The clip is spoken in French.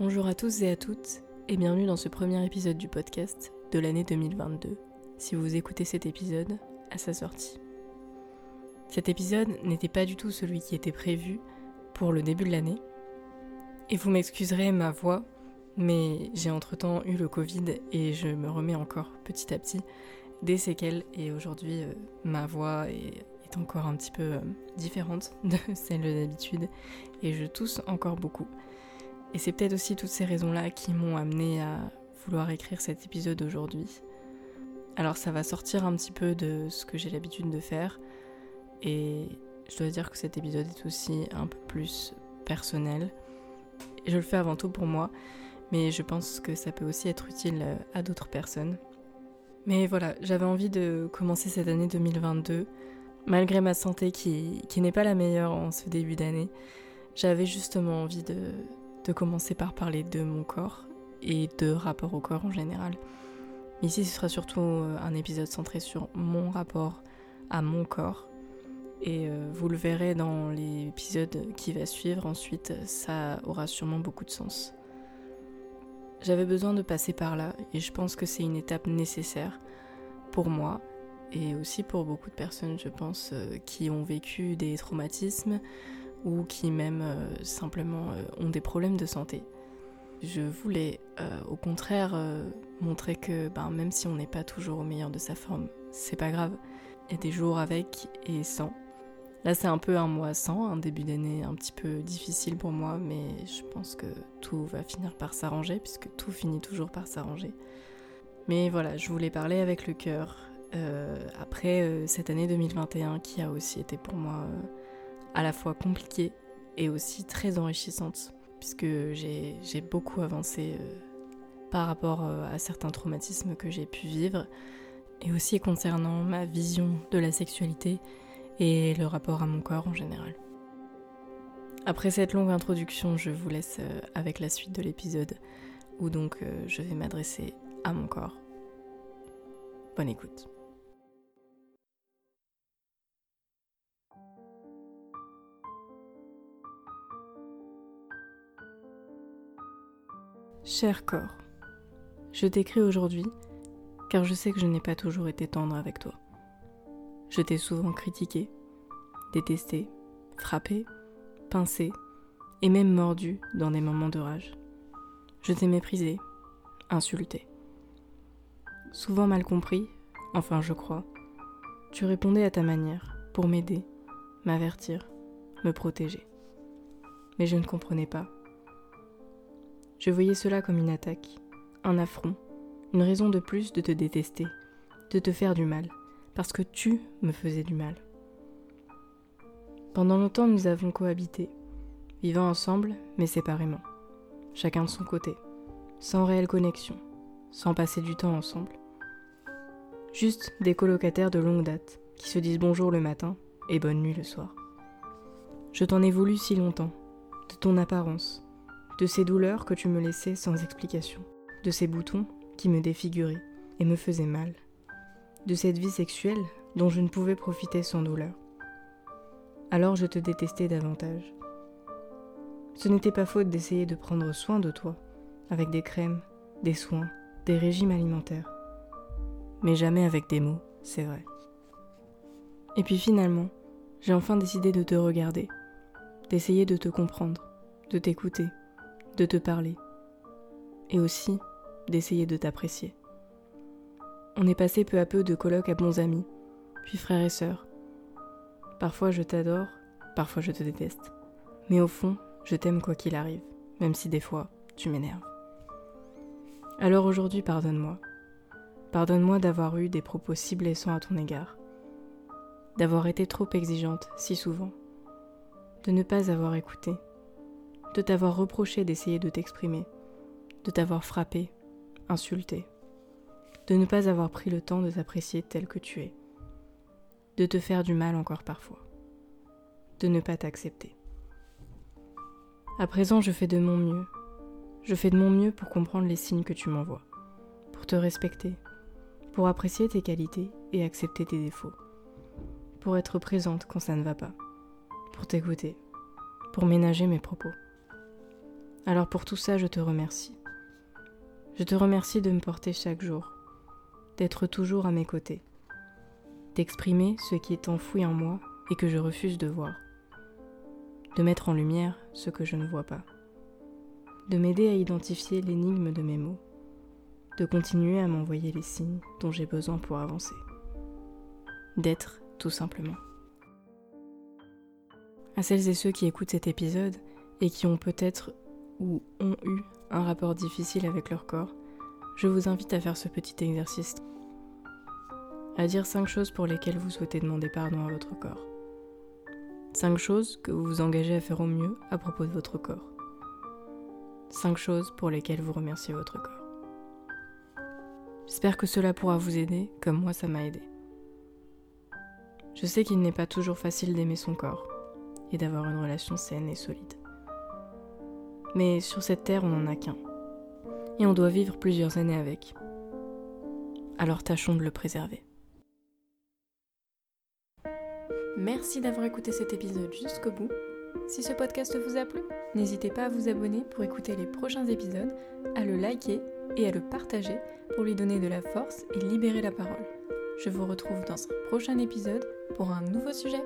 Bonjour à tous et à toutes et bienvenue dans ce premier épisode du podcast de l'année 2022, si vous écoutez cet épisode à sa sortie. Cet épisode n'était pas du tout celui qui était prévu pour le début de l'année, et vous m'excuserez ma voix, mais j'ai entre-temps eu le Covid et je me remets encore petit à petit des séquelles, et aujourd'hui euh, ma voix est, encore un petit peu euh, différente de celle d'habitude, et je tousse encore beaucoup. Et c'est peut-être aussi toutes ces raisons-là qui m'ont amené à vouloir écrire cet épisode aujourd'hui. Alors ça va sortir un petit peu de ce que j'ai l'habitude de faire, et je dois dire que cet épisode est aussi un peu plus personnel. Je le fais avant tout pour moi, mais je pense que ça peut aussi être utile à d'autres personnes. Mais voilà, j'avais envie de commencer cette année 2022, malgré ma santé qui n'est pas la meilleure en ce début d'année. J'avais justement envie de, de commencer par parler de mon corps et de rapport au corps en général. Ici, ce sera surtout euh, un épisode centré sur mon rapport à mon corps. Et euh, vous le verrez dans l'épisode qui va suivre. Ensuite, ça aura sûrement beaucoup de sens. J'avais besoin de passer par là et je pense que c'est une étape nécessaire pour moi et aussi pour beaucoup de personnes, je pense, euh, qui ont vécu des traumatismes ou qui même simplement ont des problèmes de santé. Je voulais euh, au contraire euh, montrer que ben, même si on n'est pas toujours au meilleur de sa forme, c'est pas grave. Il y a des jours avec et sans. Là, c'est un peu un mois sans, un début d'année un petit peu difficile pour moi, mais je pense que tout va finir par s'arranger, puisque tout finit toujours par s'arranger. Mais voilà, je voulais parler avec le cœur euh, après cette année 2021 qui a aussi été pour moi à la fois compliquée et aussi très enrichissante puisque j'ai beaucoup avancé euh, par rapport euh, à certains traumatismes que j'ai pu vivre, et aussi concernant ma vision de la sexualité et le rapport à mon corps en général. Après cette longue introduction, je vous laisse euh, avec la suite de l'épisode, où donc je vais m'adresser à mon corps. Bonne écoute. Cher corps, je t'écris aujourd'hui car je sais que je n'ai pas toujours été tendre avec toi. Je t'ai souvent critiqué, détesté, frappé, pincé et même mordu dans des moments de rage. Je t'ai méprisé, insulté. Souvent mal compris, enfin je crois, tu répondais à ta manière pour m'aider, m'avertir, me protéger. Mais je ne comprenais pas je voyais cela comme une attaque, un affront, une raison de plus de te détester, de te faire du mal, parce que tu me faisais du mal. Pendant longtemps, nous avons cohabité, vivant ensemble, mais séparément, chacun de son côté, sans réelle connexion, sans passer du temps ensemble. Juste des colocataires de longue date qui se disent bonjour le matin et bonne nuit le soir. Je t'en ai voulu si longtemps, de ton apparence, de ces douleurs que tu me laissais sans explication, de ces boutons qui me défiguraient et me faisaient mal, de cette vie sexuelle dont je ne pouvais profiter sans douleur. Alors je te détestais davantage. Ce n'était pas faute d'essayer de prendre soin de toi, avec des crèmes, des soins, des régimes alimentaires. Mais jamais avec des mots, c'est vrai. Et puis finalement, j'ai enfin décidé de te regarder, d'essayer de te comprendre, de t'écouter, de te parler et aussi d'essayer de t'apprécier. On est passé peu à peu de coloc à bons amis, puis frères et sœurs. Parfois je t'adore, parfois je te déteste. Mais au fond, je t'aime quoi qu'il arrive, même si des fois tu m'énerves. Alors aujourd'hui, pardonne-moi. Pardonne-moi d'avoir eu des propos si blessants à ton égard, d'avoir été trop exigeante si souvent, de ne pas avoir écouté de t'avoir reproché d'essayer de t'exprimer, de t'avoir frappé, insulté, de ne pas avoir pris le temps de t'apprécier tel que tu es, de te faire du mal encore parfois, de ne pas t'accepter. À présent, je fais de mon mieux. Je fais de mon mieux pour comprendre les signes que tu m'envoies, pour te respecter, pour apprécier tes qualités et accepter tes défauts, pour être présente quand ça ne va pas, pour t'écouter, pour ménager mes propos. Alors pour tout ça, je te remercie. Je te remercie de me porter chaque jour, d'être toujours à mes côtés, d'exprimer ce qui est enfoui en moi et que je refuse de voir, de mettre en lumière ce que je ne vois pas, de m'aider à identifier l'énigme de mes mots, de continuer à m'envoyer les signes dont j'ai besoin pour avancer, d'être tout simplement. À celles et ceux qui écoutent cet épisode et qui ont peut-être ou ont eu un rapport difficile avec leur corps, je vous invite à faire ce petit exercice. À dire cinq choses pour lesquelles vous souhaitez demander pardon à votre corps. Cinq choses que vous vous engagez à faire au mieux à propos de votre corps. Cinq choses pour lesquelles vous remerciez votre corps. J'espère que cela pourra vous aider comme moi ça m'a aidé. Je sais qu'il n'est pas toujours facile d'aimer son corps et d'avoir une relation saine et solide. Mais sur cette terre, on n'en a qu'un. Et on doit vivre plusieurs années avec. Alors tâchons de le préserver. Merci d'avoir écouté cet épisode jusqu'au bout. Si ce podcast vous a plu, n'hésitez pas à vous abonner pour écouter les prochains épisodes, à le liker et à le partager pour lui donner de la force et libérer la parole. Je vous retrouve dans un prochain épisode pour un nouveau sujet.